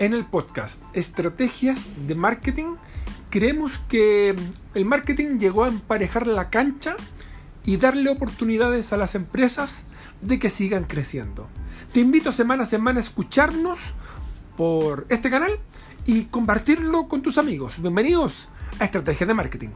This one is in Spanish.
En el podcast Estrategias de Marketing creemos que el marketing llegó a emparejar la cancha y darle oportunidades a las empresas de que sigan creciendo. Te invito semana a semana a escucharnos por este canal y compartirlo con tus amigos. Bienvenidos a Estrategias de Marketing.